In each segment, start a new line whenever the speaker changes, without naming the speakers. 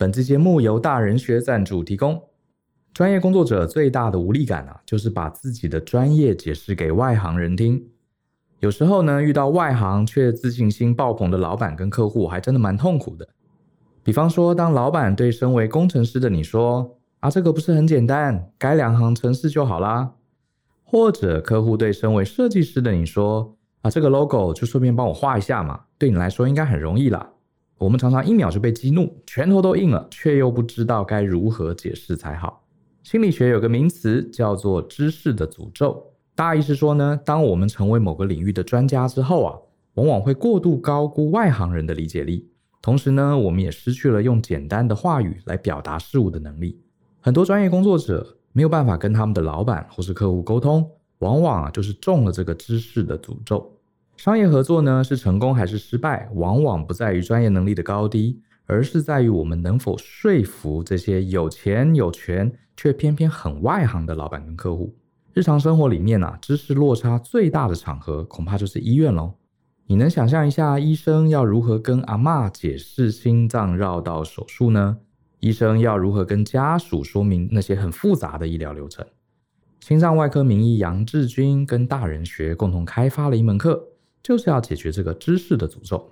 本期节目由大人学赞助提供。专业工作者最大的无力感啊，就是把自己的专业解释给外行人听。有时候呢，遇到外行却自信心爆棚的老板跟客户，还真的蛮痛苦的。比方说，当老板对身为工程师的你说：“啊，这个不是很简单，改两行程式就好啦。”或者客户对身为设计师的你说：“啊，这个 logo 就顺便帮我画一下嘛，对你来说应该很容易啦。”我们常常一秒就被激怒，拳头都硬了，却又不知道该如何解释才好。心理学有个名词叫做“知识的诅咒”，大意是说呢，当我们成为某个领域的专家之后啊，往往会过度高估外行人的理解力，同时呢，我们也失去了用简单的话语来表达事物的能力。很多专业工作者没有办法跟他们的老板或是客户沟通，往往啊就是中了这个知识的诅咒。商业合作呢，是成功还是失败，往往不在于专业能力的高低。而是在于我们能否说服这些有钱有权却偏偏很外行的老板跟客户。日常生活里面啊，知识落差最大的场合，恐怕就是医院喽。你能想象一下，医生要如何跟阿嬷解释心脏绕道手术呢？医生要如何跟家属说明那些很复杂的医疗流程？心脏外科名医杨志军跟大人学共同开发了一门课，就是要解决这个知识的诅咒。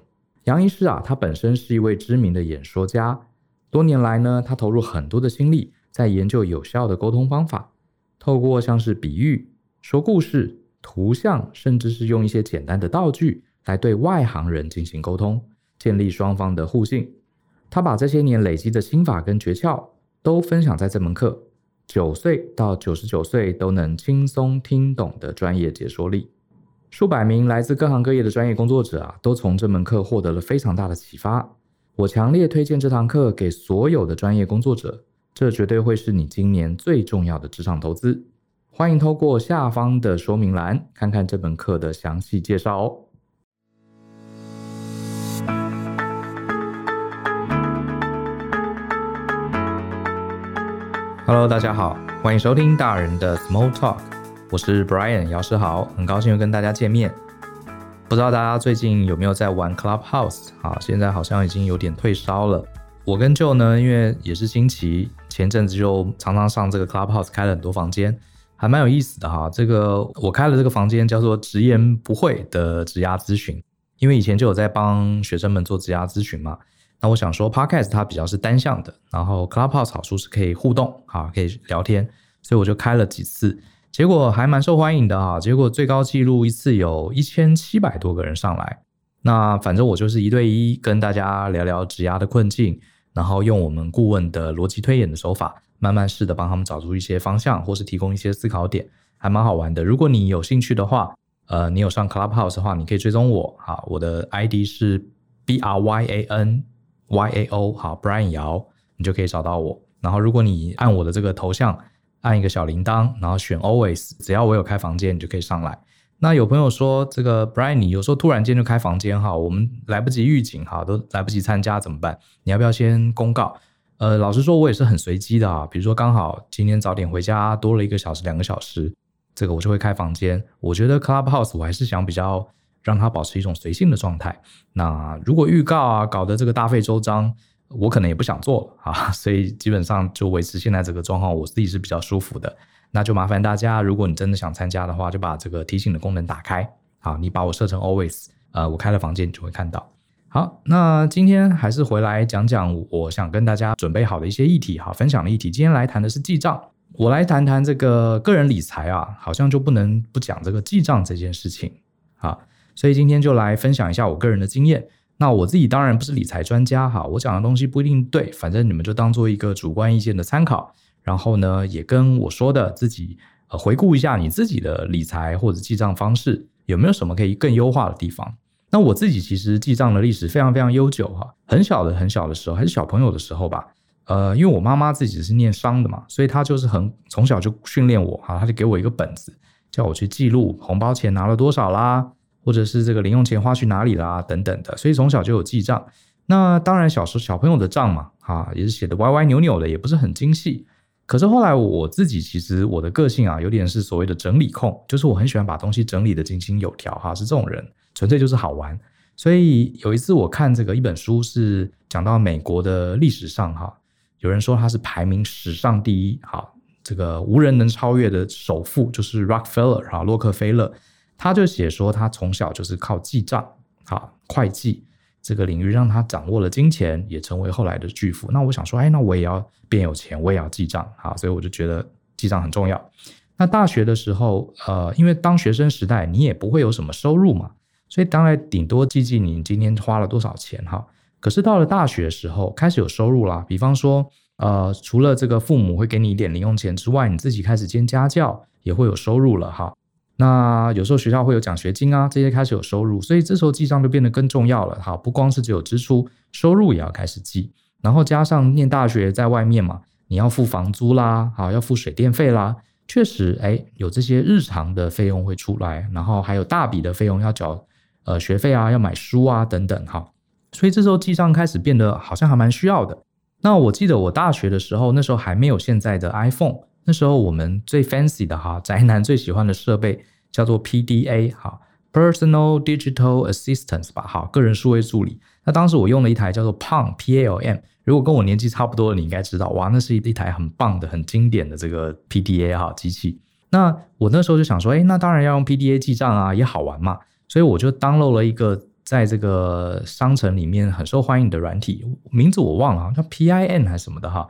杨医师啊，他本身是一位知名的演说家，多年来呢，他投入很多的心力在研究有效的沟通方法，透过像是比喻、说故事、图像，甚至是用一些简单的道具来对外行人进行沟通，建立双方的互信。他把这些年累积的心法跟诀窍都分享在这门课，九岁到九十九岁都能轻松听懂的专业解说力。数百名来自各行各业的专业工作者啊，都从这门课获得了非常大的启发。我强烈推荐这堂课给所有的专业工作者，这绝对会是你今年最重要的职场投资。欢迎透过下方的说明栏看看这门课的详细介绍哦。Hello，大家好，欢迎收听大人的 Small Talk。我是 Brian 姚世豪，很高兴又跟大家见面。不知道大家最近有没有在玩 Clubhouse 啊？现在好像已经有点退烧了。我跟 Joe 呢，因为也是新奇，前阵子就常常上这个 Clubhouse，开了很多房间，还蛮有意思的哈。这个我开了这个房间叫做“直言不讳”的职涯咨询，因为以前就有在帮学生们做职涯咨询嘛。那我想说，Podcast 它比较是单向的，然后 Clubhouse 好处是可以互动，啊，可以聊天，所以我就开了几次。结果还蛮受欢迎的哈，结果最高纪录一次有一千七百多个人上来。那反正我就是一对一跟大家聊聊职涯的困境，然后用我们顾问的逻辑推演的手法，慢慢试着帮他们找出一些方向，或是提供一些思考点，还蛮好玩的。如果你有兴趣的话，呃，你有上 Clubhouse 的话，你可以追踪我哈，我的 ID 是 B R Y A N Y A O，好，Brian 姚，你就可以找到我。然后如果你按我的这个头像。按一个小铃铛，然后选 Always，只要我有开房间，你就可以上来。那有朋友说，这个 Brian，你有时候突然间就开房间哈，我们来不及预警哈，都来不及参加怎么办？你要不要先公告？呃，老实说，我也是很随机的啊。比如说刚好今天早点回家，多了一个小时、两个小时，这个我就会开房间。我觉得 Clubhouse 我还是想比较让它保持一种随性的状态。那如果预告啊，搞得这个大费周章。我可能也不想做了啊，所以基本上就维持现在这个状况，我自己是比较舒服的。那就麻烦大家，如果你真的想参加的话，就把这个提醒的功能打开。啊，你把我设成 always，呃，我开了房间你就会看到。好，那今天还是回来讲讲我想跟大家准备好的一些议题，哈，分享的议题。今天来谈的是记账，我来谈谈这个个人理财啊，好像就不能不讲这个记账这件事情。啊，所以今天就来分享一下我个人的经验。那我自己当然不是理财专家哈，我讲的东西不一定对，反正你们就当做一个主观意见的参考。然后呢，也跟我说的自己呃回顾一下你自己的理财或者记账方式有没有什么可以更优化的地方。那我自己其实记账的历史非常非常悠久哈，很小的很小的时候还是小朋友的时候吧，呃，因为我妈妈自己是念商的嘛，所以她就是很从小就训练我哈，她就给我一个本子，叫我去记录红包钱拿了多少啦。或者是这个零用钱花去哪里啦，等等的，所以从小就有记账。那当然，小时候小朋友的账嘛，哈，也是写的歪歪扭扭的，也不是很精细。可是后来我自己其实我的个性啊，有点是所谓的整理控，就是我很喜欢把东西整理的井井有条，哈，是这种人，纯粹就是好玩。所以有一次我看这个一本书，是讲到美国的历史上哈，有人说他是排名史上第一，哈，这个无人能超越的首富就是 Rockefeller 哈，洛克菲勒，他就写说他从小就是靠记账，哈，会计这个领域让他掌握了金钱，也成为后来的巨富。那我想说，哎，那我也要变有钱，我也要记账，哈，所以我就觉得记账很重要。那大学的时候，呃，因为当学生时代你也不会有什么收入嘛。所以当然顶多记记你今天花了多少钱哈，可是到了大学的时候开始有收入啦，比方说呃除了这个父母会给你一点零用钱之外，你自己开始兼家教也会有收入了哈。那有时候学校会有奖学金啊，这些开始有收入，所以这时候记账就变得更重要了哈。不光是只有支出，收入也要开始记，然后加上念大学在外面嘛，你要付房租啦，好要付水电费啦，确实哎有这些日常的费用会出来，然后还有大笔的费用要缴。呃，学费啊，要买书啊，等等哈，所以这时候记账开始变得好像还蛮需要的。那我记得我大学的时候，那时候还没有现在的 iPhone，那时候我们最 fancy 的哈，宅男最喜欢的设备叫做 PDA 哈，Personal Digital Assistance 吧，哈，个人数位助理。那当时我用了一台叫做 Palm P-A-L-M，如果跟我年纪差不多的，你应该知道，哇，那是一一台很棒的、很经典的这个 PDA 哈机器。那我那时候就想说，哎，那当然要用 PDA 记账啊，也好玩嘛。所以我就 download 了一个在这个商城里面很受欢迎的软体，名字我忘了，叫 PIN 还是什么的哈。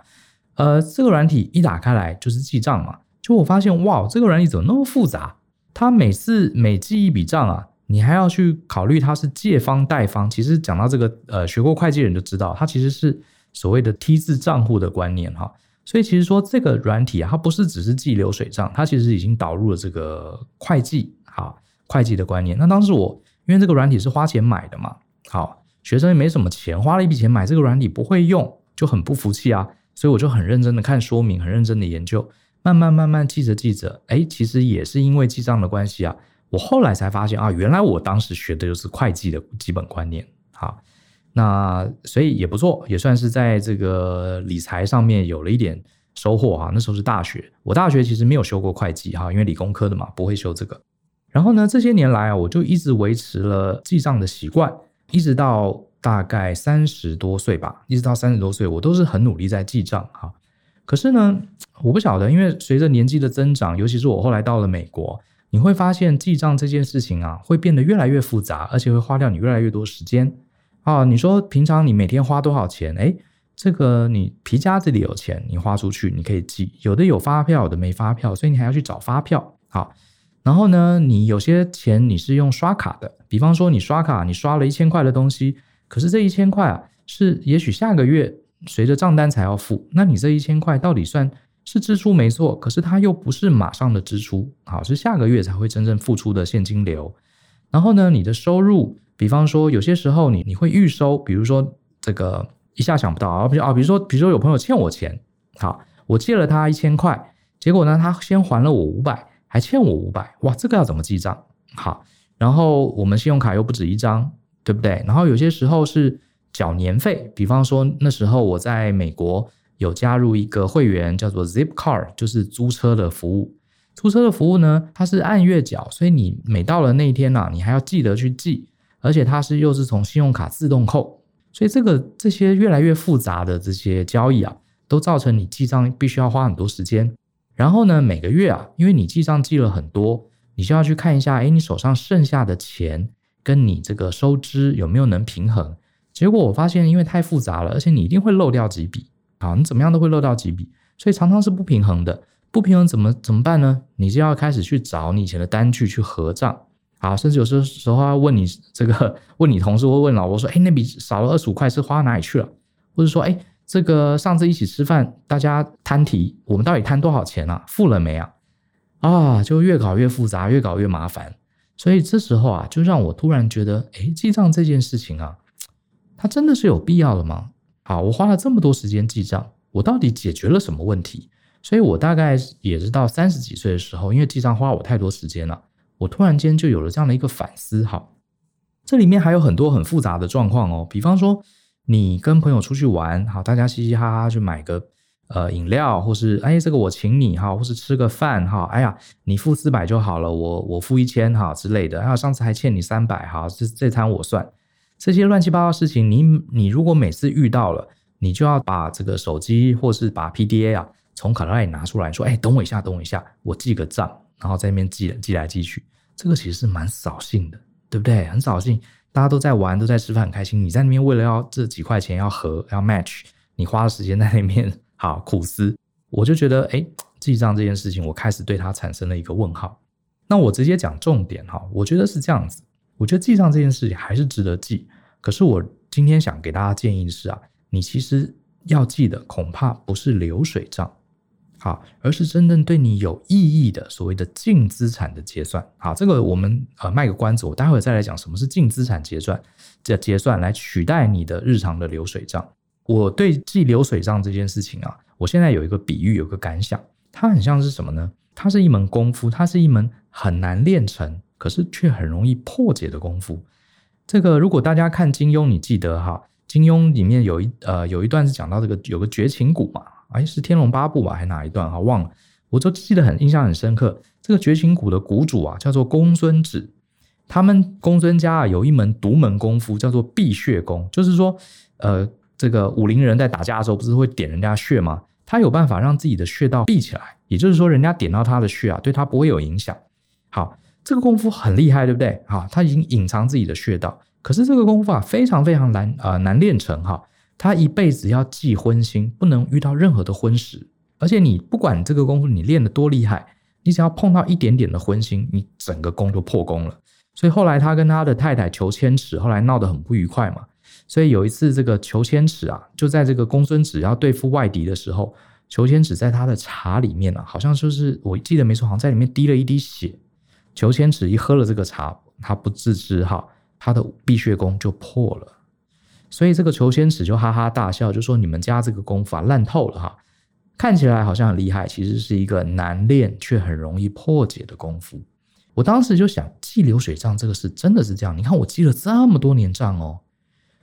呃，这个软体一打开来就是记账嘛，就我发现哇，这个软体怎么那么复杂？它每次每记一笔账啊，你还要去考虑它是借方贷方。其实讲到这个，呃，学过会计人就知道，它其实是所谓的 T 字账户的观念哈。所以其实说这个软体啊，它不是只是记流水账，它其实已经导入了这个会计哈。会计的观念，那当时我因为这个软体是花钱买的嘛，好，学生也没什么钱，花了一笔钱买这个软体不会用，就很不服气啊，所以我就很认真的看说明，很认真的研究，慢慢慢慢记着记着，哎，其实也是因为记账的关系啊，我后来才发现啊，原来我当时学的就是会计的基本观念，好，那所以也不错，也算是在这个理财上面有了一点收获哈。那时候是大学，我大学其实没有修过会计哈，因为理工科的嘛，不会修这个。然后呢，这些年来啊，我就一直维持了记账的习惯，一直到大概三十多岁吧，一直到三十多岁，我都是很努力在记账哈。可是呢，我不晓得，因为随着年纪的增长，尤其是我后来到了美国，你会发现记账这件事情啊，会变得越来越复杂，而且会花掉你越来越多时间啊。你说平常你每天花多少钱？哎，这个你皮夹子里有钱，你花出去你可以记，有的有发票，有的没发票，所以你还要去找发票，好。然后呢，你有些钱你是用刷卡的，比方说你刷卡，你刷了一千块的东西，可是这一千块啊，是也许下个月随着账单才要付，那你这一千块到底算是支出没错，可是它又不是马上的支出，好，是下个月才会真正付出的现金流。然后呢，你的收入，比方说有些时候你你会预收，比如说这个一下想不到啊，比如啊，比如说比如说有朋友欠我钱，好，我借了他一千块，结果呢，他先还了我五百。还欠我五百，哇，这个要怎么记账？好，然后我们信用卡又不止一张，对不对？然后有些时候是缴年费，比方说那时候我在美国有加入一个会员，叫做 Zipcar，就是租车的服务。租车的服务呢，它是按月缴，所以你每到了那一天啊，你还要记得去记，而且它是又是从信用卡自动扣，所以这个这些越来越复杂的这些交易啊，都造成你记账必须要花很多时间。然后呢，每个月啊，因为你记账记了很多，你就要去看一下，哎，你手上剩下的钱跟你这个收支有没有能平衡？结果我发现，因为太复杂了，而且你一定会漏掉几笔，好，你怎么样都会漏掉几笔，所以常常是不平衡的。不平衡怎么怎么办呢？你就要开始去找你以前的单据去核账，好，甚至有时候时候要问你这个，问你同事或问老婆说，哎，那笔少了二十五块是花哪里去了？或者说，哎。这个上次一起吃饭，大家摊题，我们到底摊多少钱啊？付了没啊？啊，就越搞越复杂，越搞越麻烦。所以这时候啊，就让我突然觉得，哎，记账这件事情啊，它真的是有必要的吗？好，我花了这么多时间记账，我到底解决了什么问题？所以我大概也是到三十几岁的时候，因为记账花我太多时间了，我突然间就有了这样的一个反思。好，这里面还有很多很复杂的状况哦，比方说。你跟朋友出去玩，好，大家嘻嘻哈哈去买个呃饮料，或是哎这个我请你哈，或是吃个饭哈，哎呀你付四百就好了，我我付一千哈之类的，还有上次还欠你三百哈，这这餐我算。这些乱七八糟事情，你你如果每次遇到了，你就要把这个手机或是把 PDA 啊从卡带里拿出来说，哎，等我一下，等我一下，我记个账，然后在那边记记来记去，这个其实是蛮扫兴的，对不对？很扫兴，大家都在玩，都在吃饭，很开心，你在那边为了要这几块钱要合要 match，你花了时间在那边好苦思，我就觉得，哎，记账这件事情，我开始对它产生了一个问号。那我直接讲重点哈，我觉得是这样子。我觉得记账这件事情还是值得记，可是我今天想给大家建议是啊，你其实要记的恐怕不是流水账，好，而是真正对你有意义的所谓的净资产的结算。好，这个我们呃卖个关子，我待会儿再来讲什么是净资产结算，这结算来取代你的日常的流水账。我对记流水账这件事情啊，我现在有一个比喻，有个感想，它很像是什么呢？它是一门功夫，它是一门很难练成。可是却很容易破解的功夫。这个如果大家看金庸，你记得哈，金庸里面有一呃有一段是讲到这个有个绝情谷嘛，哎是天龙八部吧，还哪一段哈忘了，我就记得很印象很深刻。这个绝情谷的谷主啊叫做公孙止，他们公孙家啊有一门独门功夫叫做避血功，就是说呃这个武林人在打架的时候不是会点人家穴吗？他有办法让自己的穴道闭起来，也就是说人家点到他的穴啊，对他不会有影响。好。这个功夫很厉害，对不对？哈，他已经隐藏自己的穴道，可是这个功夫啊，非常非常难啊、呃，难练成哈。他一辈子要忌荤腥，不能遇到任何的荤食。而且你不管这个功夫你练得多厉害，你只要碰到一点点的荤腥，你整个功就破功了。所以后来他跟他的太太裘千尺后来闹得很不愉快嘛。所以有一次这个裘千尺啊，就在这个公孙止要对付外敌的时候，裘千尺在他的茶里面啊，好像就是我记得没错，好像在里面滴了一滴血。裘千尺一喝了这个茶，他不自知哈，他的避血功就破了。所以这个裘千尺就哈哈大笑，就说：“你们家这个功法烂透了哈，看起来好像很厉害，其实是一个难练却很容易破解的功夫。”我当时就想，记流水账这个事真的是这样？你看我记了这么多年账哦，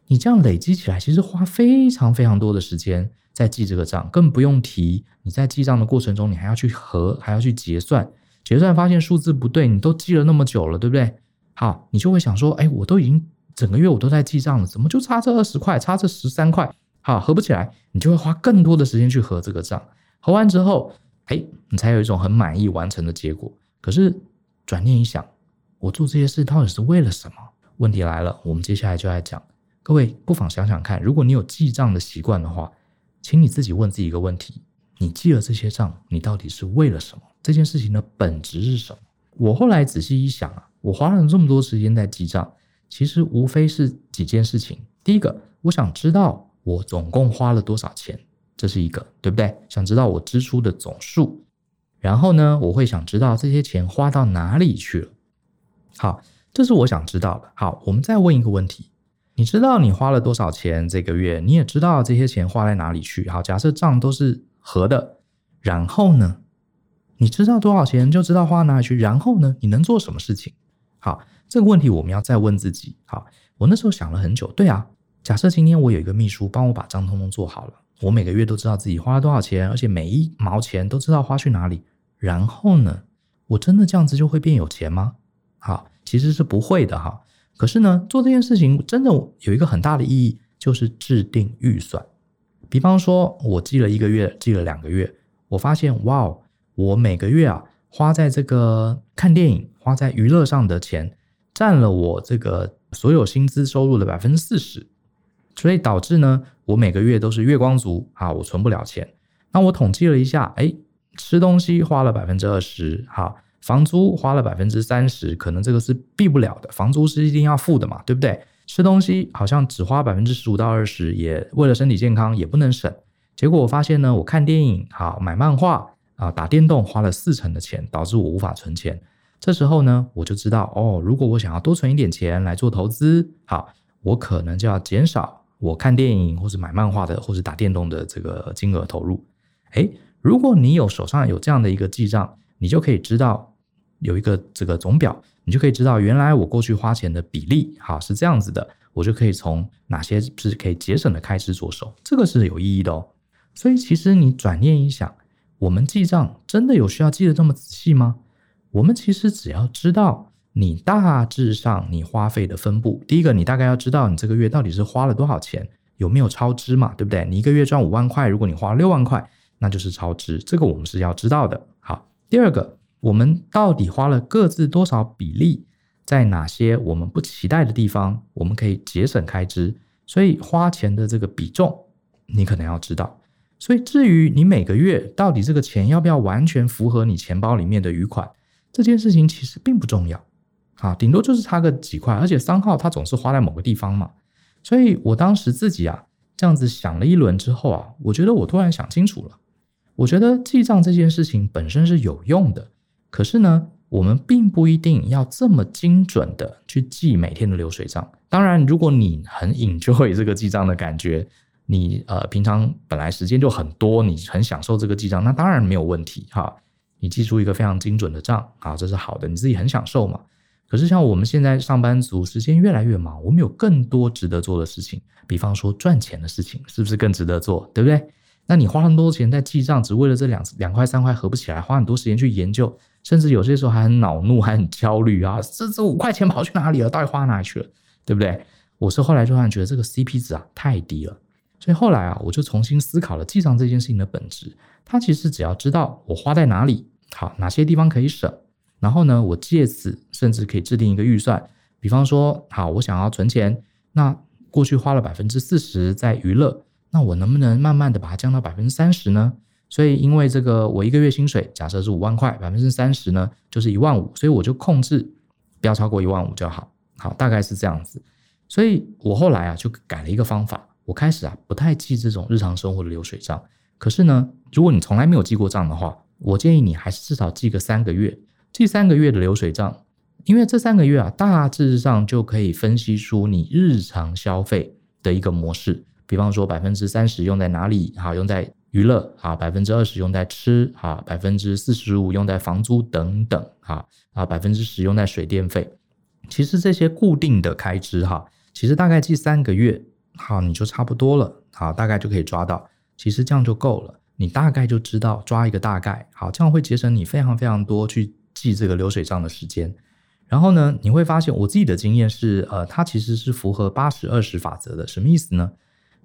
你这样累积起来，其实花非常非常多的时间在记这个账，更不用提你在记账的过程中，你还要去核，还要去结算。结算发现数字不对，你都记了那么久了，对不对？好，你就会想说，哎，我都已经整个月我都在记账了，怎么就差这二十块，差这十三块？好，合不起来，你就会花更多的时间去核这个账。核完之后，哎，你才有一种很满意完成的结果。可是转念一想，我做这些事到底是为了什么？问题来了，我们接下来就来讲。各位不妨想想看，如果你有记账的习惯的话，请你自己问自己一个问题：你记了这些账，你到底是为了什么？这件事情的本质是什么？我后来仔细一想啊，我花了这么多时间在记账，其实无非是几件事情。第一个，我想知道我总共花了多少钱，这是一个，对不对？想知道我支出的总数。然后呢，我会想知道这些钱花到哪里去了。好，这是我想知道的。好，我们再问一个问题：你知道你花了多少钱这个月？你也知道这些钱花在哪里去？好，假设账都是合的，然后呢？你知道多少钱，就知道花哪里去。然后呢，你能做什么事情？好，这个问题我们要再问自己。好，我那时候想了很久。对啊，假设今天我有一个秘书帮我把账通通做好了，我每个月都知道自己花了多少钱，而且每一毛钱都知道花去哪里。然后呢，我真的这样子就会变有钱吗？好，其实是不会的哈。可是呢，做这件事情真的有一个很大的意义，就是制定预算。比方说，我记了一个月，记了两个月，我发现，哇哦。我每个月啊，花在这个看电影、花在娱乐上的钱，占了我这个所有薪资收入的百分之四十，所以导致呢，我每个月都是月光族啊，我存不了钱。那我统计了一下，哎，吃东西花了百分之二十，好，房租花了百分之三十，可能这个是避不了的，房租是一定要付的嘛，对不对？吃东西好像只花百分之十五到二十，也为了身体健康也不能省。结果我发现呢，我看电影，好，买漫画。啊，打电动花了四成的钱，导致我无法存钱。这时候呢，我就知道哦，如果我想要多存一点钱来做投资，好，我可能就要减少我看电影或者买漫画的或者打电动的这个金额投入。诶，如果你有手上有这样的一个记账，你就可以知道有一个这个总表，你就可以知道原来我过去花钱的比例，好，是这样子的，我就可以从哪些是可以节省的开支着手，这个是有意义的哦。所以其实你转念一想。我们记账真的有需要记得这么仔细吗？我们其实只要知道你大致上你花费的分布，第一个你大概要知道你这个月到底是花了多少钱，有没有超支嘛，对不对？你一个月赚五万块，如果你花六万块，那就是超支，这个我们是要知道的。好，第二个，我们到底花了各自多少比例，在哪些我们不期待的地方，我们可以节省开支，所以花钱的这个比重，你可能要知道。所以至于你每个月到底这个钱要不要完全符合你钱包里面的余款，这件事情其实并不重要。啊，顶多就是差个几块，而且三号它总是花在某个地方嘛，所以我当时自己啊这样子想了一轮之后啊，我觉得我突然想清楚了，我觉得记账这件事情本身是有用的，可是呢，我们并不一定要这么精准的去记每天的流水账。当然，如果你很 enjoy 这个记账的感觉，你呃平常本来时间就很多，你很享受这个记账，那当然没有问题哈。你记出一个非常精准的账啊，这是好的，你自己很享受嘛。可是像我们现在上班族，时间越来越忙，我们有更多值得做的事情，比方说赚钱的事情，是不是更值得做？对不对？那你花那么多钱在记账，只为了这两两块三块合不起来，花很多时间去研究，甚至有些时候还很恼怒，还很焦虑啊！这这五块钱跑去哪里了？到底花哪里去了？对不对？我是后来就突然觉得这个 CP 值啊太低了，所以后来啊，我就重新思考了记账这件事情的本质。它其实只要知道我花在哪里，好，哪些地方可以省。然后呢，我借此甚至可以制定一个预算，比方说，好，我想要存钱，那过去花了百分之四十在娱乐，那我能不能慢慢的把它降到百分之三十呢？所以，因为这个我一个月薪水假设是五万块，百分之三十呢就是一万五，所以我就控制不要超过一万五就好，好，大概是这样子。所以我后来啊就改了一个方法，我开始啊不太记这种日常生活的流水账。可是呢，如果你从来没有记过账的话，我建议你还是至少记个三个月。记三个月的流水账，因为这三个月啊，大致上就可以分析出你日常消费的一个模式。比方说，百分之三十用在哪里？好，用在娱乐；啊，百分之二十用在吃；啊，百分之四十五用在房租等等；啊，啊，百分之十用在水电费。其实这些固定的开支哈，其实大概记三个月，好，你就差不多了。好，大概就可以抓到。其实这样就够了，你大概就知道抓一个大概。好，这样会节省你非常非常多去。记这个流水账的时间，然后呢，你会发现我自己的经验是，呃，它其实是符合八十二十法则的。什么意思呢？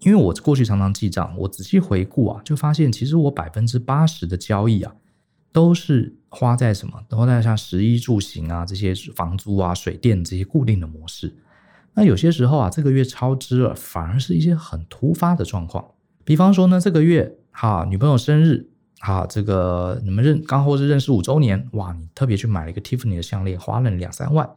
因为我过去常常记账，我仔细回顾啊，就发现其实我百分之八十的交易啊，都是花在什么？都在像食衣住行啊这些房租啊、水电这些固定的模式。那有些时候啊，这个月超支了，反而是一些很突发的状况。比方说呢，这个月哈，女朋友生日。哈，这个你们认刚或是认识五周年，哇，你特别去买了一个 Tiffany 的项链，花了两三万，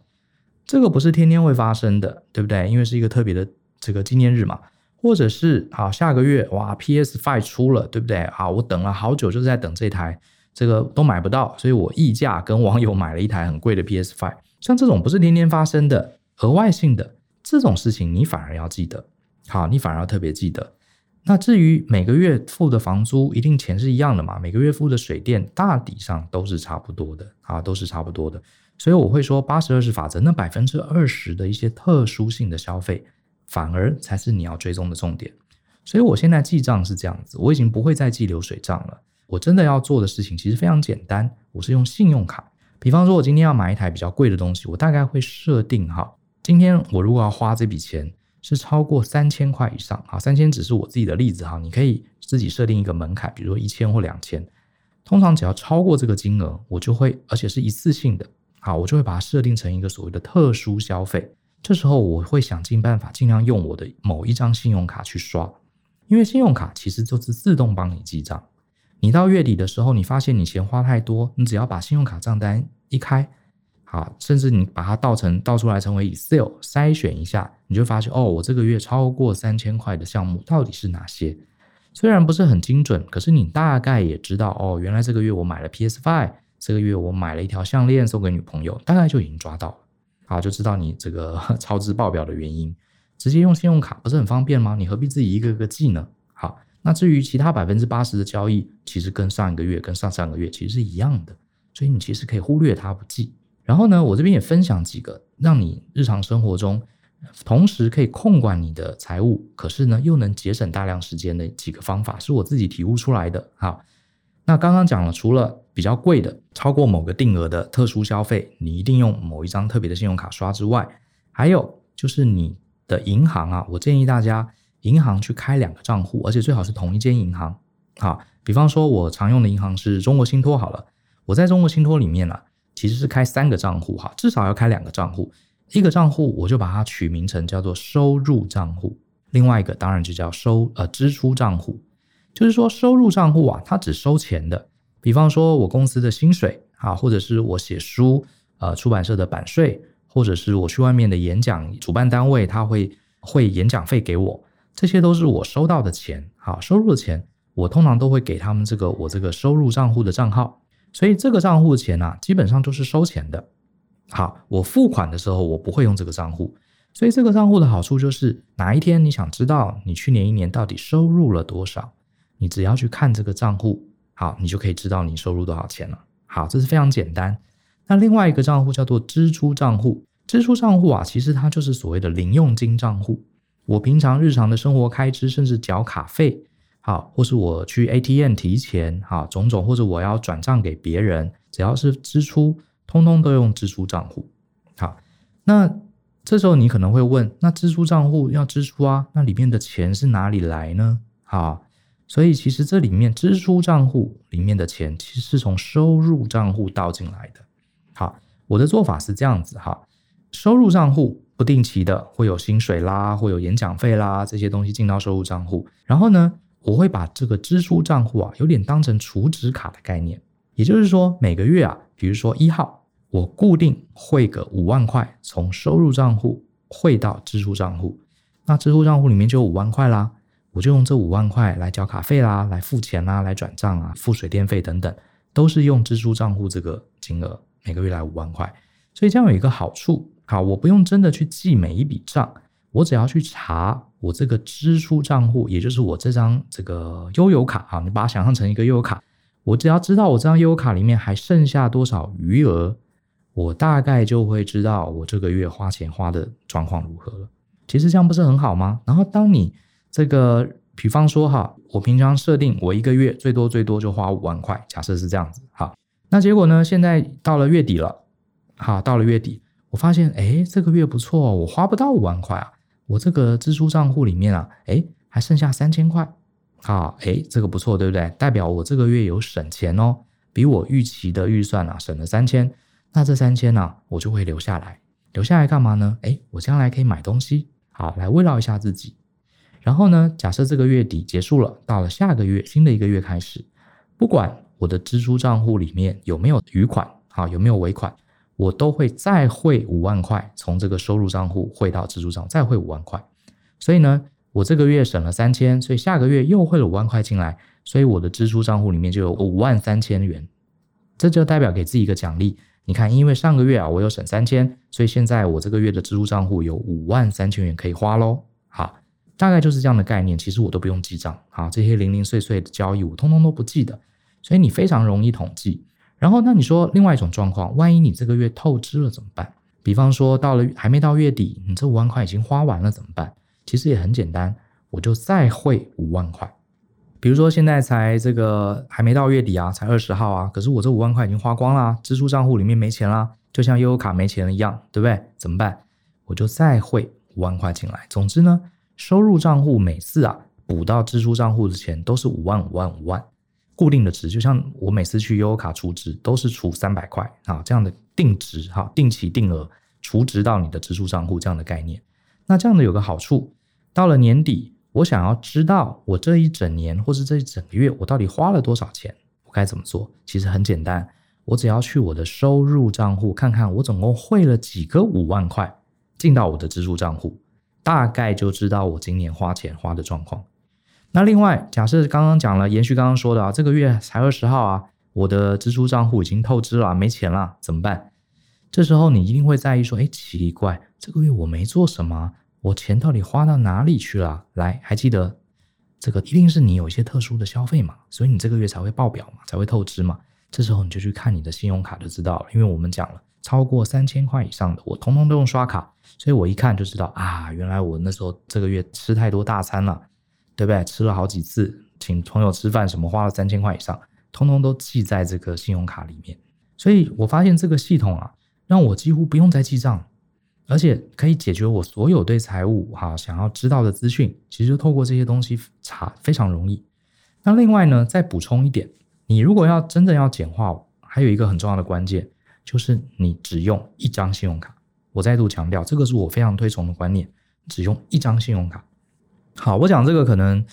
这个不是天天会发生的，对不对？因为是一个特别的这个纪念日嘛，或者是啊下个月哇，PS Five 出了，对不对？好，我等了好久，就是在等这台，这个都买不到，所以我溢价跟网友买了一台很贵的 PS Five。像这种不是天天发生的额外性的这种事情，你反而要记得，好，你反而要特别记得。那至于每个月付的房租，一定钱是一样的嘛？每个月付的水电，大抵上都是差不多的啊，都是差不多的。所以我会说八十二十法则，那百分之二十的一些特殊性的消费，反而才是你要追踪的重点。所以我现在记账是这样子，我已经不会再记流水账了。我真的要做的事情其实非常简单，我是用信用卡。比方说，我今天要买一台比较贵的东西，我大概会设定哈，今天我如果要花这笔钱。是超过三千块以上啊，三千只是我自己的例子哈，你可以自己设定一个门槛，比如说一千或两千。通常只要超过这个金额，我就会，而且是一次性的，好，我就会把它设定成一个所谓的特殊消费。这时候我会想尽办法，尽量用我的某一张信用卡去刷，因为信用卡其实就是自动帮你记账。你到月底的时候，你发现你钱花太多，你只要把信用卡账单一开。好，甚至你把它倒成倒出来成为 Excel 筛选一下，你就发现哦，我这个月超过三千块的项目到底是哪些？虽然不是很精准，可是你大概也知道哦，原来这个月我买了 PS Five，这个月我买了一条项链送给女朋友，大概就已经抓到了。啊，就知道你这个 超支爆表的原因。直接用信用卡不是很方便吗？你何必自己一个个记呢？好，那至于其他百分之八十的交易，其实跟上一个月跟上上个月其实是一样的，所以你其实可以忽略它不记。然后呢，我这边也分享几个让你日常生活中同时可以控管你的财务，可是呢又能节省大量时间的几个方法，是我自己体悟出来的。好，那刚刚讲了，除了比较贵的，超过某个定额的特殊消费，你一定用某一张特别的信用卡刷之外，还有就是你的银行啊，我建议大家银行去开两个账户，而且最好是同一间银行。好，比方说我常用的银行是中国信托，好了，我在中国信托里面呢、啊，其实是开三个账户哈，至少要开两个账户，一个账户我就把它取名成叫做收入账户，另外一个当然就叫收呃支出账户。就是说，收入账户啊，它只收钱的。比方说，我公司的薪水啊，或者是我写书，呃，出版社的版税，或者是我去外面的演讲，主办单位他会汇演讲费给我，这些都是我收到的钱，啊，收入的钱，我通常都会给他们这个我这个收入账户的账号。所以这个账户的钱啊，基本上都是收钱的。好，我付款的时候，我不会用这个账户。所以这个账户的好处就是，哪一天你想知道你去年一年到底收入了多少？你只要去看这个账户，好，你就可以知道你收入多少钱了。好，这是非常简单。那另外一个账户叫做支出账户，支出账户啊，其实它就是所谓的零用金账户。我平常日常的生活开支，甚至缴卡费，好，或是我去 ATM 提钱，好，种种，或者我要转账给别人，只要是支出，通通都用支出账户。好，那这时候你可能会问，那支出账户要支出啊，那里面的钱是哪里来呢？好。所以其实这里面支出账户里面的钱，其实是从收入账户倒进来的。好，我的做法是这样子哈，收入账户不定期的会有薪水啦，会有演讲费啦，这些东西进到收入账户。然后呢，我会把这个支出账户啊，有点当成储值卡的概念。也就是说，每个月啊，比如说一号，我固定汇个五万块，从收入账户汇到支出账户，那支出账户里面就有五万块啦。我就用这五万块来交卡费啦，来付钱啦，来转账啊，付水电费等等，都是用支出账户这个金额，每个月来五万块。所以这样有一个好处，好，我不用真的去记每一笔账，我只要去查我这个支出账户，也就是我这张这个悠游卡啊，你把它想象成一个悠游卡，我只要知道我这张悠游卡里面还剩下多少余额，我大概就会知道我这个月花钱花的状况如何了。其实这样不是很好吗？然后当你这个，比方说哈，我平常设定我一个月最多最多就花五万块，假设是这样子哈。那结果呢，现在到了月底了，好，到了月底，我发现，哎，这个月不错，我花不到五万块啊，我这个支出账户里面啊，哎，还剩下三千块，好，哎，这个不错，对不对？代表我这个月有省钱哦，比我预期的预算啊省了三千，那这三千呢，我就会留下来，留下来干嘛呢？哎，我将来可以买东西，好，来慰劳一下自己。然后呢，假设这个月底结束了，到了下个月，新的一个月开始，不管我的支出账户里面有没有余款，好，有没有尾款，我都会再汇五万块，从这个收入账户汇到支出账，再汇五万块。所以呢，我这个月省了三千，所以下个月又汇了五万块进来，所以我的支出账户里面就有五万三千元。这就代表给自己一个奖励。你看，因为上个月啊，我有省三千，所以现在我这个月的支出账户有五万三千元可以花喽。好。大概就是这样的概念，其实我都不用记账，好，这些零零碎碎的交易我通通都不记得，所以你非常容易统计。然后，那你说另外一种状况，万一你这个月透支了怎么办？比方说到了还没到月底，你这五万块已经花完了怎么办？其实也很简单，我就再汇五万块。比如说现在才这个还没到月底啊，才二十号啊，可是我这五万块已经花光了，支出账户里面没钱啦，就像悠游卡没钱了一样，对不对？怎么办？我就再汇五万块进来。总之呢。收入账户每次啊补到支出账户的钱都是五万五万五万，固定的值，就像我每次去优卡储值都是储三百块啊，这样的定值哈，定期定额储值到你的支出账户这样的概念。那这样的有个好处，到了年底，我想要知道我这一整年或是这一整个月我到底花了多少钱，我该怎么做？其实很简单，我只要去我的收入账户看看我总共汇了几个五万块进到我的支出账户。大概就知道我今年花钱花的状况。那另外，假设刚刚讲了，延续刚刚说的啊，这个月才二十号啊，我的支出账户已经透支了，没钱了，怎么办？这时候你一定会在意说，哎，奇怪，这个月我没做什么，我钱到底花到哪里去了？来，还记得这个一定是你有一些特殊的消费嘛，所以你这个月才会爆表嘛，才会透支嘛。这时候你就去看你的信用卡就知道了，因为我们讲了。超过三千块以上的，我通通都用刷卡，所以我一看就知道啊，原来我那时候这个月吃太多大餐了，对不对？吃了好几次，请朋友吃饭什么，花了三千块以上，通通都记在这个信用卡里面。所以我发现这个系统啊，让我几乎不用再记账，而且可以解决我所有对财务哈想要知道的资讯，其实透过这些东西查非常容易。那另外呢，再补充一点，你如果要真的要简化，还有一个很重要的关键，就是你只用一张信用卡。我再度强调，这个是我非常推崇的观念，只用一张信用卡。好，我讲这个可能，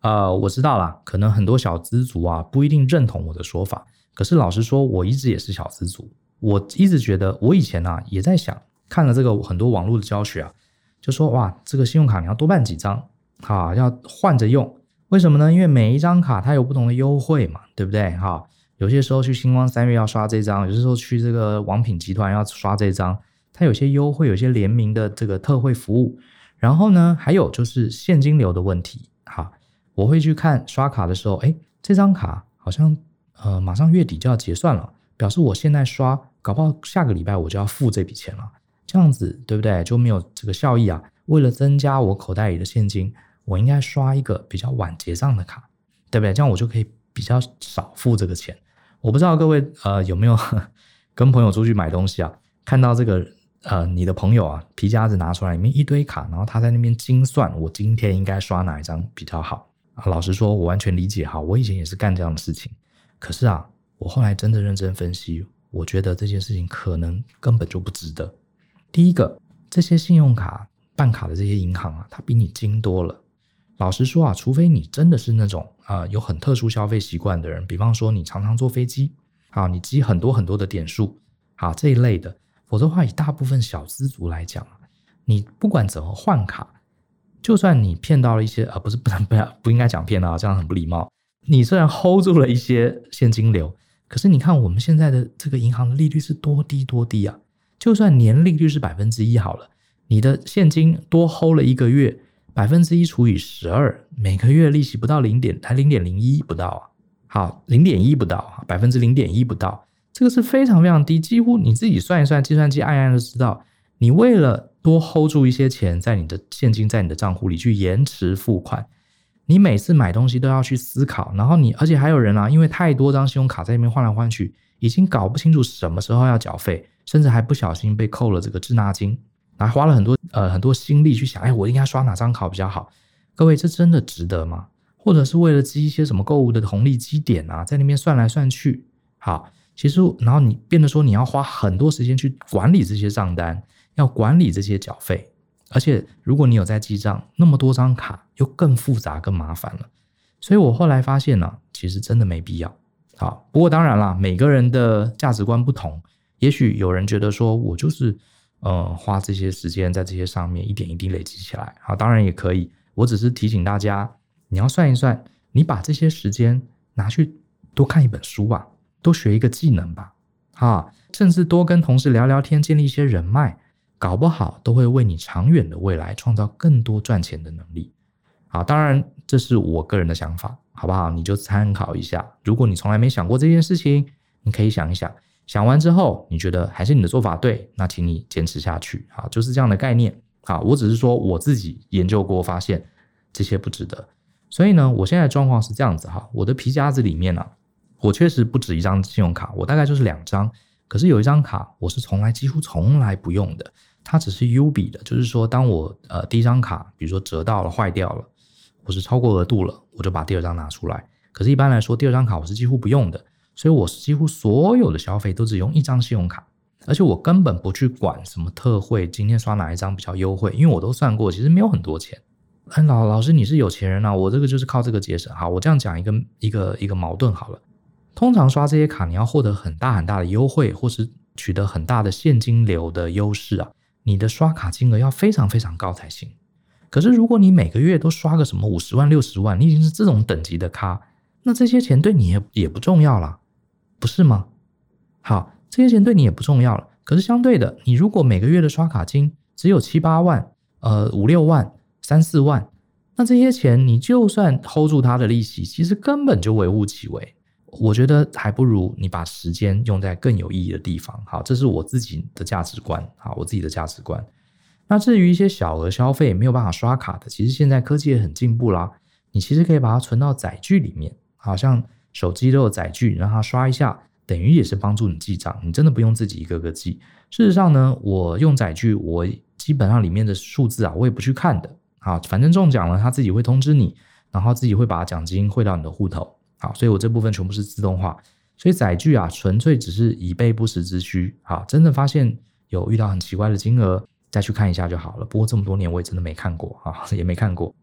呃，我知道啦，可能很多小资族啊不一定认同我的说法。可是老实说，我一直也是小资族，我一直觉得，我以前啊也在想，看了这个很多网络的教学啊，就说哇，这个信用卡你要多办几张，哈，要换着用。为什么呢？因为每一张卡它有不同的优惠嘛，对不对？哈，有些时候去星光三月要刷这张，有些时候去这个王品集团要刷这张，它有些优惠，有些联名的这个特惠服务。然后呢，还有就是现金流的问题。哈，我会去看刷卡的时候，哎，这张卡好像呃马上月底就要结算了，表示我现在刷，搞不好下个礼拜我就要付这笔钱了。这样子对不对？就没有这个效益啊。为了增加我口袋里的现金。我应该刷一个比较晚结账的卡，对不对？这样我就可以比较少付这个钱。我不知道各位呃有没有 跟朋友出去买东西啊？看到这个呃你的朋友啊皮夹子拿出来，里面一堆卡，然后他在那边精算，我今天应该刷哪一张比较好啊？老实说，我完全理解哈，我以前也是干这样的事情。可是啊，我后来真的认真分析，我觉得这件事情可能根本就不值得。第一个，这些信用卡办卡的这些银行啊，它比你精多了。老实说啊，除非你真的是那种啊、呃、有很特殊消费习惯的人，比方说你常常坐飞机，啊，你积很多很多的点数，啊这一类的，否则的话，以大部分小资族来讲，你不管怎么换卡，就算你骗到了一些，啊不是不能不要不应该讲骗啊，这样很不礼貌。你虽然 hold 住了一些现金流，可是你看我们现在的这个银行的利率是多低多低啊？就算年利率是百分之一好了，你的现金多 hold 了一个月。百分之一除以十二，每个月利息不到零点，还零点零一不到啊。好，零点一不到，百分之零点一不到，这个是非常非常低，几乎你自己算一算，计算机按按就知道。你为了多 hold 住一些钱在你的现金在你的账户里去延迟付款，你每次买东西都要去思考，然后你而且还有人啊，因为太多张信用卡在那边换来换去，已经搞不清楚什么时候要缴费，甚至还不小心被扣了这个滞纳金。还花了很多呃很多心力去想，哎，我应该刷哪张卡比较好？各位，这真的值得吗？或者是为了积一些什么购物的红利积点啊，在那边算来算去，好，其实然后你变得说你要花很多时间去管理这些账单，要管理这些缴费，而且如果你有在记账，那么多张卡又更复杂更麻烦了。所以我后来发现呢、其实真的没必要。好，不过当然啦，每个人的价值观不同，也许有人觉得说我就是。呃，花这些时间在这些上面，一点一滴累积起来，好，当然也可以。我只是提醒大家，你要算一算，你把这些时间拿去多看一本书吧，多学一个技能吧，啊，甚至多跟同事聊聊天，建立一些人脉，搞不好都会为你长远的未来创造更多赚钱的能力。好，当然这是我个人的想法，好不好？你就参考一下。如果你从来没想过这件事情，你可以想一想。想完之后，你觉得还是你的做法对，那请你坚持下去啊，就是这样的概念啊。我只是说我自己研究过，发现这些不值得。所以呢，我现在状况是这样子哈，我的皮夹子里面呢、我确实不止一张信用卡，我大概就是两张。可是有一张卡我是从来几乎从来不用的，它只是 U 比的，就是说当我呃第一张卡比如说折到了坏掉了，或是超过额度了，我就把第二张拿出来。可是一般来说，第二张卡我是几乎不用的。所以我几乎所有的消费都只用一张信用卡，而且我根本不去管什么特惠，今天刷哪一张比较优惠，因为我都算过，其实没有很多钱。嗯，老老师你是有钱人啊，我这个就是靠这个节省。好，我这样讲一个一个一个矛盾好了。通常刷这些卡，你要获得很大很大的优惠，或是取得很大的现金流的优势啊，你的刷卡金额要非常非常高才行。可是如果你每个月都刷个什么五十万六十万，你已经是这种等级的咖，那这些钱对你也也不重要了。不是吗？好，这些钱对你也不重要了。可是相对的，你如果每个月的刷卡金只有七八万，呃五六万、三四万，那这些钱你就算 hold 住它的利息，其实根本就微乎其微。我觉得还不如你把时间用在更有意义的地方。好，这是我自己的价值观。好，我自己的价值观。那至于一些小额消费没有办法刷卡的，其实现在科技也很进步啦。你其实可以把它存到载具里面，好像。手机都有载具，让他刷一下，等于也是帮助你记账。你真的不用自己一个个记。事实上呢，我用载具，我基本上里面的数字啊，我也不去看的。啊，反正中奖了，他自己会通知你，然后自己会把奖金汇到你的户头。啊，所以我这部分全部是自动化。所以载具啊，纯粹只是以备不时之需。啊，真的发现有遇到很奇怪的金额，再去看一下就好了。不过这么多年我也真的没看过啊，也没看过。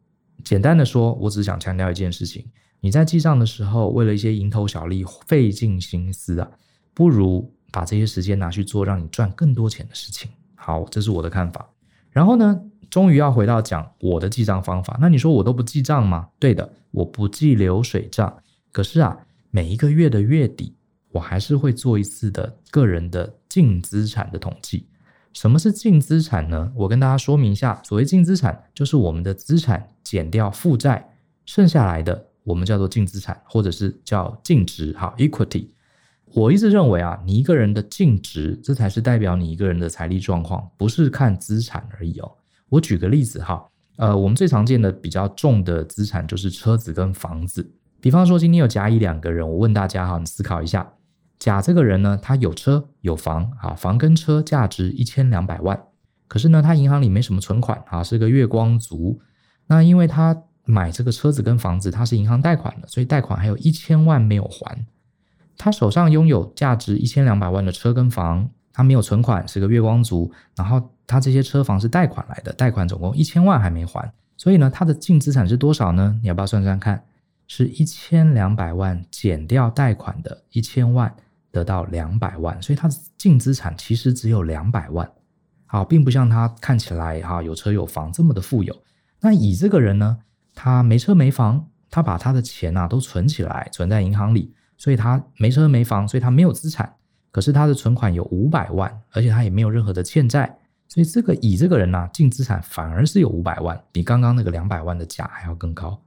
简单的说，我只想强调一件事情：你在记账的时候，为了一些蝇头小利费尽心思啊，不如把这些时间拿去做让你赚更多钱的事情。好，这是我的看法。然后呢，终于要回到讲我的记账方法。那你说我都不记账吗？对的，我不记流水账。可是啊。每一个月的月底，我还是会做一次的个人的净资产的统计。什么是净资产呢？我跟大家说明一下，所谓净资产，就是我们的资产减掉负债，剩下来的我们叫做净资产，或者是叫净值，哈，equity。我一直认为啊，你一个人的净值，这才是代表你一个人的财力状况，不是看资产而已哦。我举个例子哈，呃，我们最常见的比较重的资产就是车子跟房子。比方说，今天有甲乙两个人，我问大家哈，你思考一下，甲这个人呢，他有车有房啊，房跟车价值一千两百万，可是呢，他银行里没什么存款啊，是个月光族。那因为他买这个车子跟房子，他是银行贷款的，所以贷款还有一千万没有还。他手上拥有价值一千两百万的车跟房，他没有存款，是个月光族。然后他这些车房是贷款来的，贷款总共一千万还没还，所以呢，他的净资产是多少呢？你要不要算算看？是一千两百万减掉贷款的一千万，得到两百万，所以他的净资产其实只有两百万，好，并不像他看起来哈有车有房这么的富有。那乙这个人呢，他没车没房，他把他的钱呐都存起来，存在银行里，所以他没车没房，所以他没有资产，可是他的存款有五百万，而且他也没有任何的欠债，所以这个乙这个人呐，净资产反而是有五百万，比刚刚那个两百万的甲还要更高。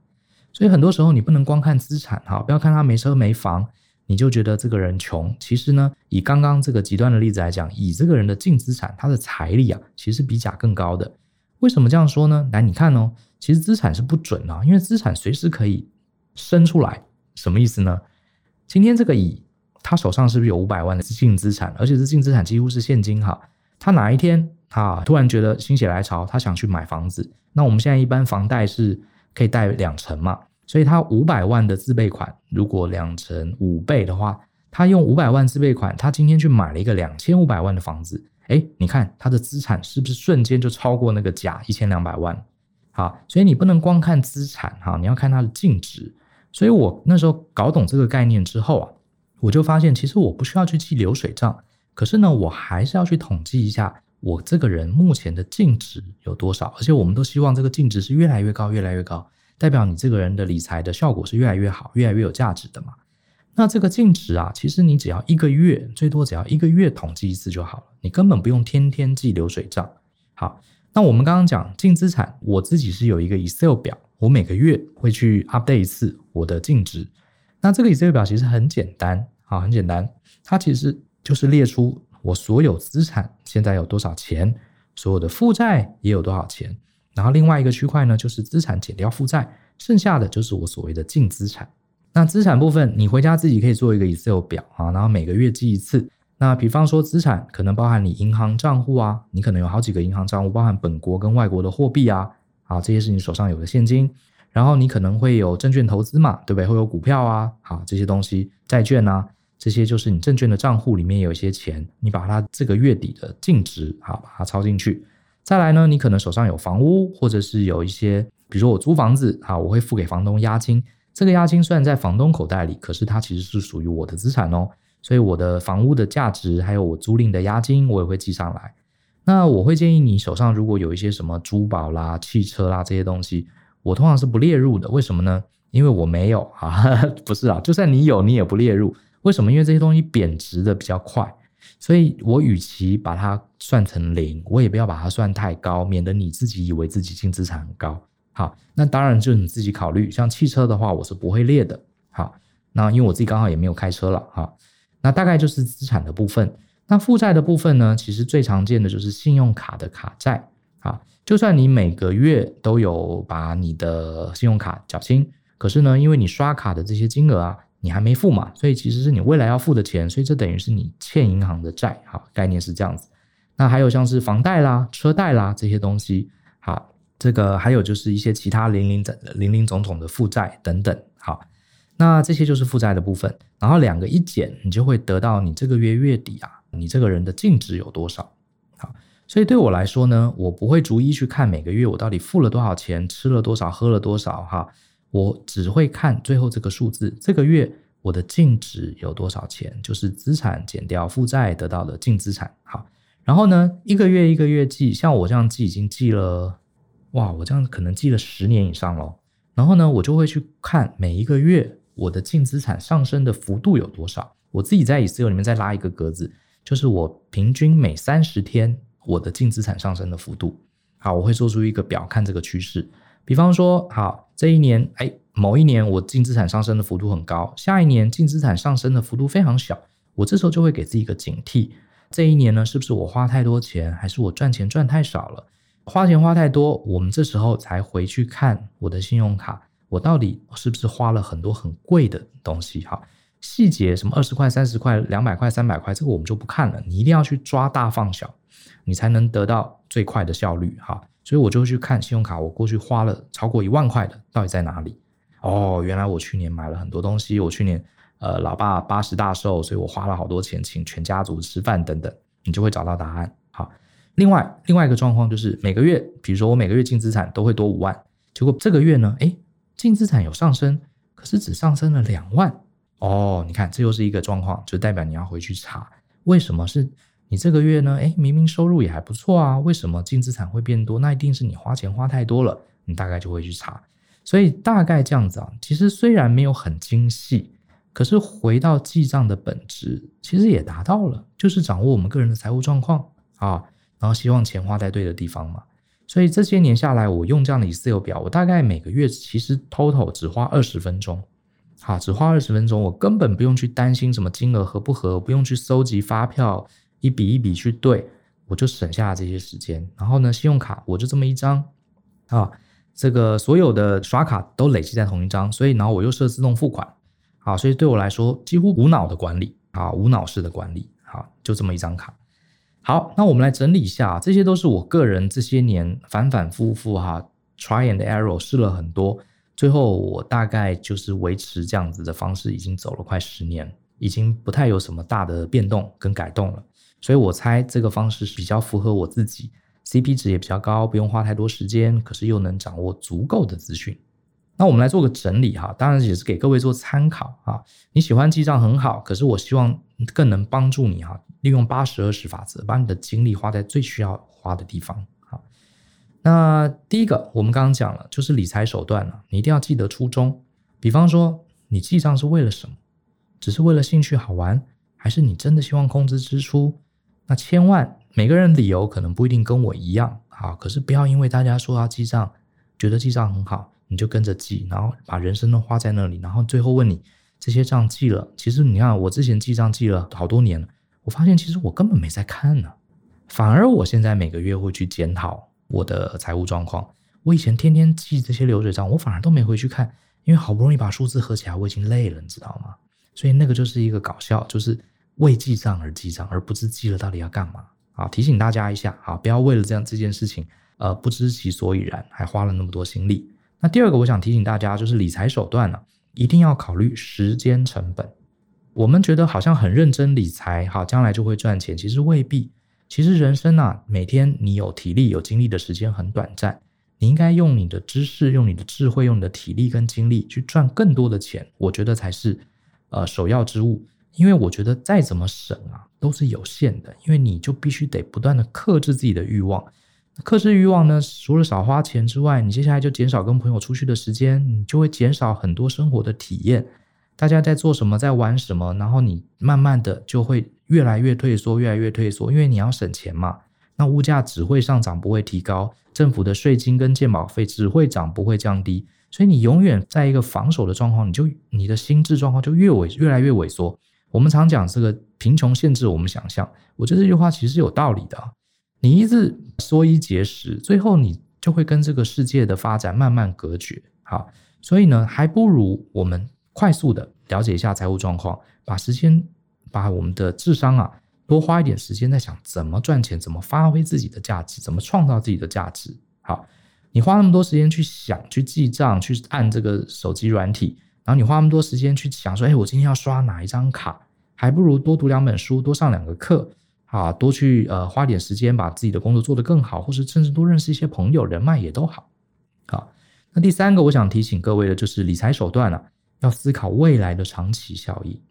所以很多时候你不能光看资产哈，不要看他没车没房，你就觉得这个人穷。其实呢，以刚刚这个极端的例子来讲，以这个人的净资产，他的财力啊，其实比甲更高的。为什么这样说呢？来，你看哦，其实资产是不准的，因为资产随时可以生出来。什么意思呢？今天这个乙，他手上是不是有五百万的净资产？而且这净资产几乎是现金哈。他哪一天啊，突然觉得心血来潮，他想去买房子。那我们现在一般房贷是可以贷两成嘛？所以他五百万的自备款，如果两成五倍的话，他用五百万自备款，他今天去买了一个两千五百万的房子，哎，你看他的资产是不是瞬间就超过那个甲一千两百万？好，所以你不能光看资产哈，你要看它的净值。所以我那时候搞懂这个概念之后啊，我就发现其实我不需要去记流水账，可是呢，我还是要去统计一下我这个人目前的净值有多少，而且我们都希望这个净值是越来越高，越来越高。代表你这个人的理财的效果是越来越好，越来越有价值的嘛？那这个净值啊，其实你只要一个月，最多只要一个月统计一次就好了，你根本不用天天记流水账。好，那我们刚刚讲净资产，我自己是有一个 Excel 表，我每个月会去 update 一次我的净值。那这个 Excel 表其实很简单，好，很简单，它其实就是列出我所有资产现在有多少钱，所有的负债也有多少钱。然后另外一个区块呢，就是资产减掉负债，剩下的就是我所谓的净资产。那资产部分，你回家自己可以做一个 Excel 表啊，然后每个月记一次。那比方说资产可能包含你银行账户啊，你可能有好几个银行账户，包含本国跟外国的货币啊，啊，这些是你手上有的现金。然后你可能会有证券投资嘛，对不对？会有股票啊，好，这些东西，债券啊，这些就是你证券的账户里面有一些钱，你把它这个月底的净值好，把它抄进去。再来呢，你可能手上有房屋，或者是有一些，比如说我租房子啊，我会付给房东押金。这个押金虽然在房东口袋里，可是它其实是属于我的资产哦。所以我的房屋的价值，还有我租赁的押金，我也会记上来。那我会建议你手上如果有一些什么珠宝啦、汽车啦这些东西，我通常是不列入的。为什么呢？因为我没有啊，不是啊，就算你有，你也不列入。为什么？因为这些东西贬值的比较快。所以我与其把它算成零，我也不要把它算太高，免得你自己以为自己净资产很高。好，那当然就是你自己考虑。像汽车的话，我是不会列的。好，那因为我自己刚好也没有开车了。好，那大概就是资产的部分。那负债的部分呢，其实最常见的就是信用卡的卡债。啊，就算你每个月都有把你的信用卡缴清，可是呢，因为你刷卡的这些金额啊。你还没付嘛，所以其实是你未来要付的钱，所以这等于是你欠银行的债，好，概念是这样子。那还有像是房贷啦、车贷啦这些东西，好，这个还有就是一些其他零零总零零总总的负债等等，好，那这些就是负债的部分。然后两个一减，你就会得到你这个月月底啊，你这个人的净值有多少。好，所以对我来说呢，我不会逐一去看每个月我到底付了多少钱，吃了多少，喝了多少，哈，我只会看最后这个数字，这个月我的净值有多少钱，就是资产减掉负债得到的净资产，好。然后呢，一个月一个月记，像我这样记已经记了，哇，我这样可能记了十年以上喽。然后呢，我就会去看每一个月我的净资产上升的幅度有多少。我自己在 Excel 里面再拉一个格子，就是我平均每三十天我的净资产上升的幅度。好，我会做出一个表看这个趋势。比方说，好，这一年，哎，某一年我净资产上升的幅度很高，下一年净资产上升的幅度非常小，我这时候就会给自己一个警惕。这一年呢，是不是我花太多钱，还是我赚钱赚太少了？花钱花太多，我们这时候才回去看我的信用卡，我到底是不是花了很多很贵的东西？哈，细节什么二十块、三十块、两百块、三百块，这个我们就不看了。你一定要去抓大放小，你才能得到最快的效率。哈，所以我就去看信用卡，我过去花了超过一万块的，到底在哪里？哦，原来我去年买了很多东西，我去年。呃，老爸八十大寿，所以我花了好多钱请全家族吃饭等等，你就会找到答案。好，另外另外一个状况就是每个月，比如说我每个月净资产都会多五万，结果这个月呢，诶，净资产有上升，可是只上升了两万。哦，你看这又是一个状况，就代表你要回去查为什么是你这个月呢？诶，明明收入也还不错啊，为什么净资产会变多？那一定是你花钱花太多了，你大概就会去查。所以大概这样子啊，其实虽然没有很精细。可是回到记账的本质，其实也达到了，就是掌握我们个人的财务状况啊，然后希望钱花在对的地方嘛。所以这些年下来，我用这样的 Excel 表，我大概每个月其实 total 只花二十分钟，好，只花二十分钟，我根本不用去担心什么金额合不合，不用去搜集发票，一笔一笔去对，我就省下了这些时间。然后呢，信用卡我就这么一张啊，这个所有的刷卡都累积在同一张，所以然后我又设自动付款。好，所以对我来说几乎无脑的管理啊，无脑式的管理，好，就这么一张卡。好，那我们来整理一下，这些都是我个人这些年反反复复哈，try and error 试了很多，最后我大概就是维持这样子的方式，已经走了快十年，已经不太有什么大的变动跟改动了。所以我猜这个方式是比较符合我自己，CP 值也比较高，不用花太多时间，可是又能掌握足够的资讯。那我们来做个整理哈，当然也是给各位做参考啊。你喜欢记账很好，可是我希望更能帮助你哈，利用八十二十法则，把你的精力花在最需要花的地方。好，那第一个我们刚刚讲了，就是理财手段了，你一定要记得初衷。比方说，你记账是为了什么？只是为了兴趣好玩，还是你真的希望控制支出？那千万每个人理由可能不一定跟我一样啊，可是不要因为大家说要记账，觉得记账很好。你就跟着记，然后把人生都花在那里，然后最后问你这些账记了，其实你看我之前记账记了好多年了，我发现其实我根本没在看呢，反而我现在每个月会去检讨我的财务状况。我以前天天记这些流水账，我反而都没回去看，因为好不容易把数字合起来，我已经累了，你知道吗？所以那个就是一个搞笑，就是为记账而记账，而不是记了到底要干嘛。好，提醒大家一下，好，不要为了这样这件事情，呃，不知其所以然，还花了那么多心力。那第二个，我想提醒大家，就是理财手段呢，一定要考虑时间成本。我们觉得好像很认真理财，好，将来就会赚钱，其实未必。其实人生啊，每天你有体力、有精力的时间很短暂，你应该用你的知识、用你的智慧、用你的体力跟精力去赚更多的钱，我觉得才是呃首要之务。因为我觉得再怎么省啊，都是有限的，因为你就必须得不断的克制自己的欲望。克制欲望呢，除了少花钱之外，你接下来就减少跟朋友出去的时间，你就会减少很多生活的体验。大家在做什么，在玩什么，然后你慢慢的就会越来越退缩，越来越退缩，因为你要省钱嘛。那物价只会上涨，不会提高；政府的税金跟健保费只会涨，不会降低。所以你永远在一个防守的状况，你就你的心智状况就越萎，越来越萎缩。我们常讲这个贫穷限制我们想象，我觉得这句话其实是有道理的。你一直缩衣节食，最后你就会跟这个世界的发展慢慢隔绝。好，所以呢，还不如我们快速的了解一下财务状况，把时间，把我们的智商啊，多花一点时间在想怎么赚钱，怎么发挥自己的价值，怎么创造自己的价值。好，你花那么多时间去想、去记账、去按这个手机软体，然后你花那么多时间去想说，哎，我今天要刷哪一张卡，还不如多读两本书，多上两个课，啊，多去呃花点时间把自己的工作做得更好，或是甚至多认识一些朋友，人脉也都好。好，那第三个我想提醒各位的就是理财手段啊，要思考未来的长期效益。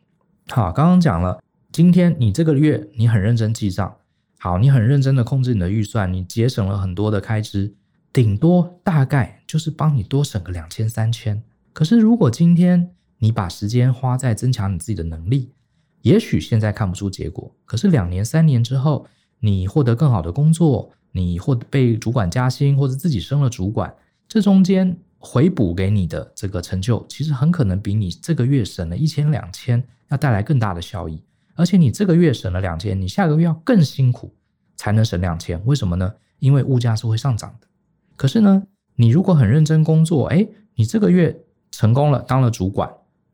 好，刚刚讲了，今天你这个月你很认真记账，好，你很认真的控制你的预算，你节省了很多的开支，顶多大概就是帮你多省个两千三千。可是如果今天你把时间花在增强你自己的能力，也许现在看不出结果，可是两年三年之后，你获得更好的工作，你或被主管加薪，或者自己升了主管，这中间回补给你的这个成就，其实很可能比你这个月省了一千两千。要带来更大的效益，而且你这个月省了两千，你下个月要更辛苦才能省两千，为什么呢？因为物价是会上涨的。可是呢，你如果很认真工作，哎，你这个月成功了，当了主管，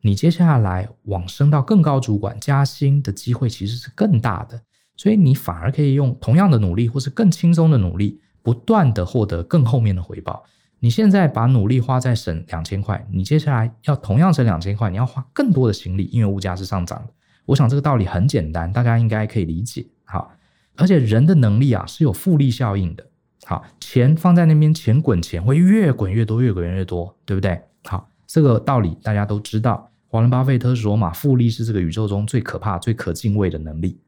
你接下来往升到更高主管加薪的机会其实是更大的，所以你反而可以用同样的努力，或是更轻松的努力，不断的获得更后面的回报。你现在把努力花在省两千块，你接下来要同样省两千块，你要花更多的心力，因为物价是上涨的。我想这个道理很简单，大家应该可以理解。好，而且人的能力啊是有复利效应的。好，钱放在那边，钱滚钱会越滚越多，越滚越多，对不对？好，这个道理大家都知道。华伦巴菲特说嘛，复利是这个宇宙中最可怕、最可敬畏的能力。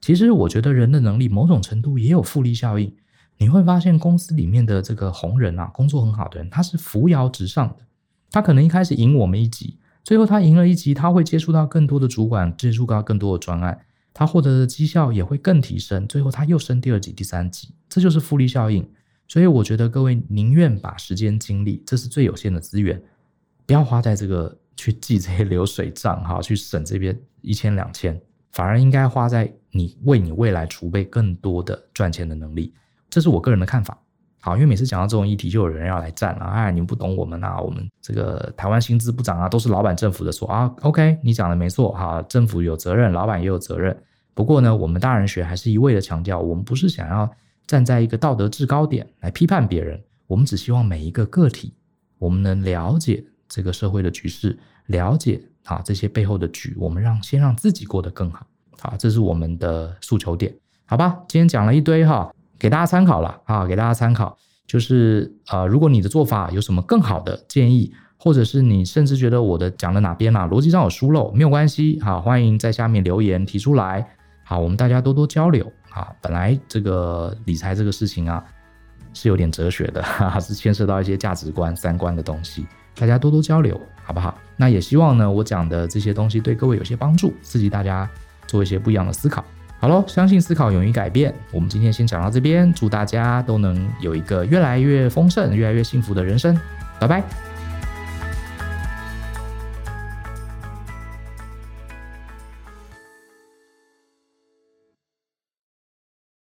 其实我觉得人的能力某种程度也有复利效应。你会发现公司里面的这个红人啊，工作很好的人，他是扶摇直上的。他可能一开始赢我们一级，最后他赢了一级，他会接触到更多的主管，接触到更多的专案，他获得的绩效也会更提升。最后他又升第二级、第三级，这就是复利效应。所以我觉得各位宁愿把时间精力，这是最有限的资源，不要花在这个去记这些流水账哈，去省这边一千两千，反而应该花在你为你未来储备更多的赚钱的能力。这是我个人的看法，好，因为每次讲到这种议题，就有人要来站了，哎，你们不懂我们啊，我们这个台湾薪资不涨啊，都是老板政府的错啊。OK，你讲的没错，哈，政府有责任，老板也有责任。不过呢，我们大人学还是一味的强调，我们不是想要站在一个道德制高点来批判别人，我们只希望每一个个体，我们能了解这个社会的局势，了解啊这些背后的局，我们让先让自己过得更好，好，这是我们的诉求点，好吧？今天讲了一堆哈。给大家参考了啊，给大家参考，就是呃，如果你的做法有什么更好的建议，或者是你甚至觉得我的讲的哪边啊逻辑上有疏漏，没有关系，好，欢迎在下面留言提出来，好，我们大家多多交流啊。本来这个理财这个事情啊，是有点哲学的，是牵涉到一些价值观、三观的东西，大家多多交流，好不好？那也希望呢，我讲的这些东西对各位有些帮助，刺激大家做一些不一样的思考。好喽，相信思考，勇于改变。我们今天先讲到这边，祝大家都能有一个越来越丰盛、越来越幸福的人生。拜拜。